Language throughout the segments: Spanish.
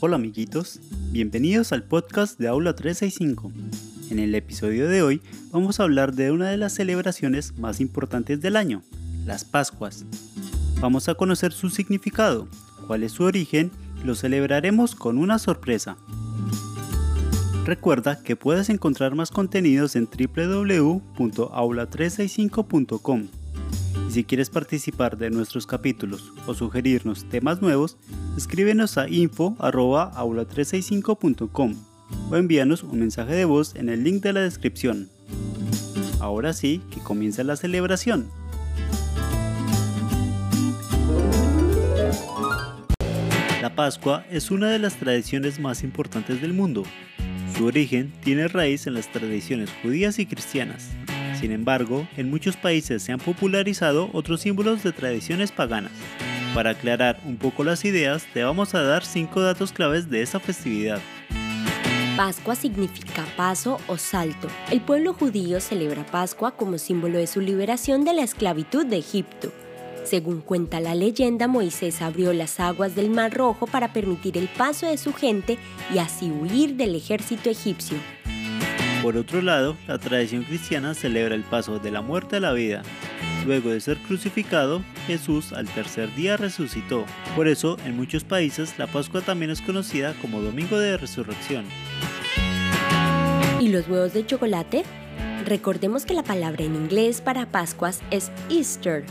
Hola amiguitos, bienvenidos al podcast de Aula 365. En el episodio de hoy vamos a hablar de una de las celebraciones más importantes del año, las Pascuas. Vamos a conocer su significado, cuál es su origen y lo celebraremos con una sorpresa. Recuerda que puedes encontrar más contenidos en www.aula365.com. Y si quieres participar de nuestros capítulos o sugerirnos temas nuevos, escríbenos a info.aula365.com o envíanos un mensaje de voz en el link de la descripción. Ahora sí, que comienza la celebración. La Pascua es una de las tradiciones más importantes del mundo. Su origen tiene raíz en las tradiciones judías y cristianas. Sin embargo, en muchos países se han popularizado otros símbolos de tradiciones paganas. Para aclarar un poco las ideas, te vamos a dar 5 datos claves de esta festividad. Pascua significa paso o salto. El pueblo judío celebra Pascua como símbolo de su liberación de la esclavitud de Egipto. Según cuenta la leyenda, Moisés abrió las aguas del Mar Rojo para permitir el paso de su gente y así huir del ejército egipcio. Por otro lado, la tradición cristiana celebra el paso de la muerte a la vida. Luego de ser crucificado, Jesús al tercer día resucitó. Por eso, en muchos países, la Pascua también es conocida como Domingo de Resurrección. ¿Y los huevos de chocolate? Recordemos que la palabra en inglés para Pascuas es Easter,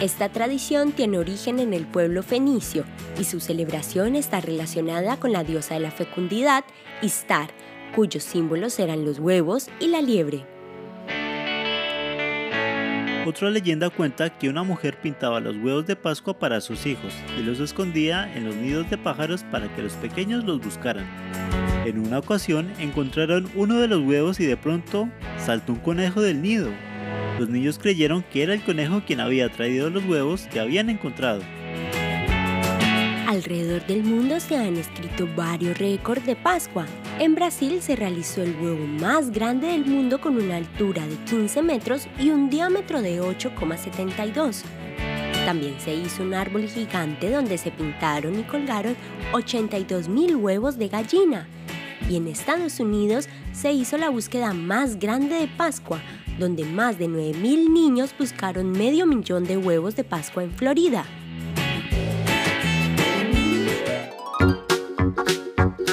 esta tradición tiene origen en el pueblo fenicio y su celebración está relacionada con la diosa de la fecundidad, Istar, cuyos símbolos eran los huevos y la liebre. Otra leyenda cuenta que una mujer pintaba los huevos de Pascua para sus hijos y los escondía en los nidos de pájaros para que los pequeños los buscaran. En una ocasión encontraron uno de los huevos y de pronto saltó un conejo del nido los niños creyeron que era el conejo quien había traído los huevos que habían encontrado. Alrededor del mundo se han escrito varios récords de Pascua. En Brasil se realizó el huevo más grande del mundo con una altura de 15 metros y un diámetro de 8,72. También se hizo un árbol gigante donde se pintaron y colgaron 82 mil huevos de gallina. Y en Estados Unidos se hizo la búsqueda más grande de Pascua, donde más de 9.000 niños buscaron medio millón de huevos de Pascua en Florida.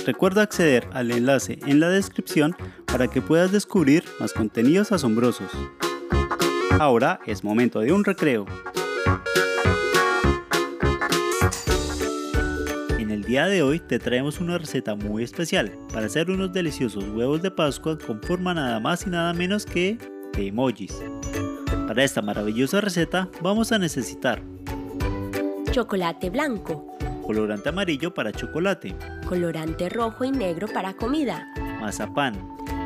Recuerda acceder al enlace en la descripción para que puedas descubrir más contenidos asombrosos. Ahora es momento de un recreo. En el día de hoy te traemos una receta muy especial para hacer unos deliciosos huevos de Pascua con forma nada más y nada menos que de emojis. Para esta maravillosa receta vamos a necesitar chocolate blanco, colorante amarillo para chocolate, colorante rojo y negro para comida, mazapán,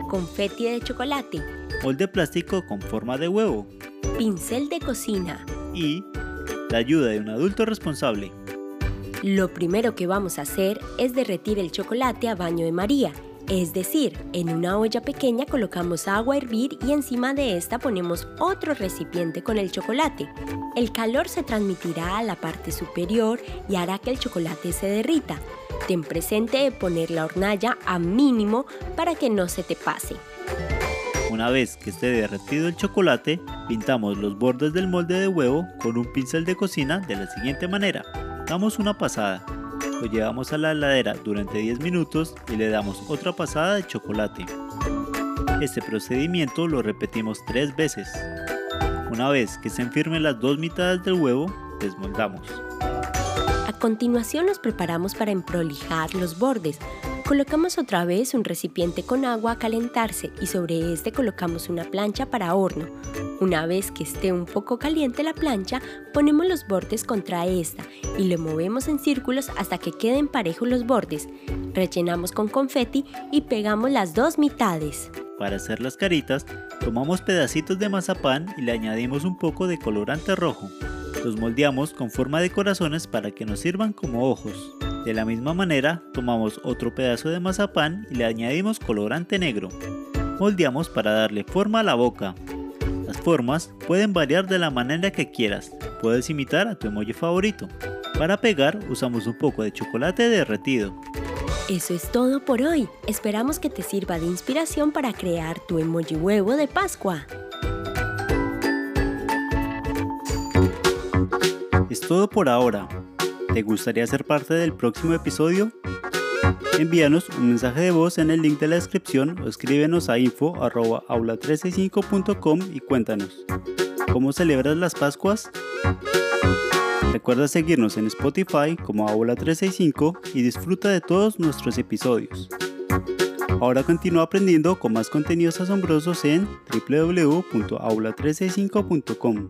confeti de chocolate, molde plástico con forma de huevo, pincel de cocina. Y la ayuda de un adulto responsable. Lo primero que vamos a hacer es derretir el chocolate a baño de María es decir, en una olla pequeña colocamos agua a hervir y encima de esta ponemos otro recipiente con el chocolate. El calor se transmitirá a la parte superior y hará que el chocolate se derrita. Ten presente poner la hornalla a mínimo para que no se te pase. Una vez que esté derretido el chocolate, pintamos los bordes del molde de huevo con un pincel de cocina de la siguiente manera. Damos una pasada lo llevamos a la heladera durante 10 minutos y le damos otra pasada de chocolate. Este procedimiento lo repetimos tres veces. Una vez que se enfirmen las dos mitades del huevo, desmoldamos. A continuación nos preparamos para emprolijar los bordes. Colocamos otra vez un recipiente con agua a calentarse y sobre este colocamos una plancha para horno. Una vez que esté un poco caliente la plancha, ponemos los bordes contra esta y lo movemos en círculos hasta que queden parejos los bordes. Rellenamos con confeti y pegamos las dos mitades. Para hacer las caritas, tomamos pedacitos de mazapán y le añadimos un poco de colorante rojo. Los moldeamos con forma de corazones para que nos sirvan como ojos. De la misma manera, tomamos otro pedazo de mazapán y le añadimos colorante negro. Moldeamos para darle forma a la boca. Las formas pueden variar de la manera que quieras. Puedes imitar a tu emoji favorito. Para pegar usamos un poco de chocolate derretido. Eso es todo por hoy. Esperamos que te sirva de inspiración para crear tu emoji huevo de Pascua. Es todo por ahora. ¿Te gustaría ser parte del próximo episodio? Envíanos un mensaje de voz en el link de la descripción o escríbenos a info.aula365.com y cuéntanos. ¿Cómo celebras las Pascuas? Recuerda seguirnos en Spotify como Aula365 y disfruta de todos nuestros episodios. Ahora continúa aprendiendo con más contenidos asombrosos en www.aula365.com.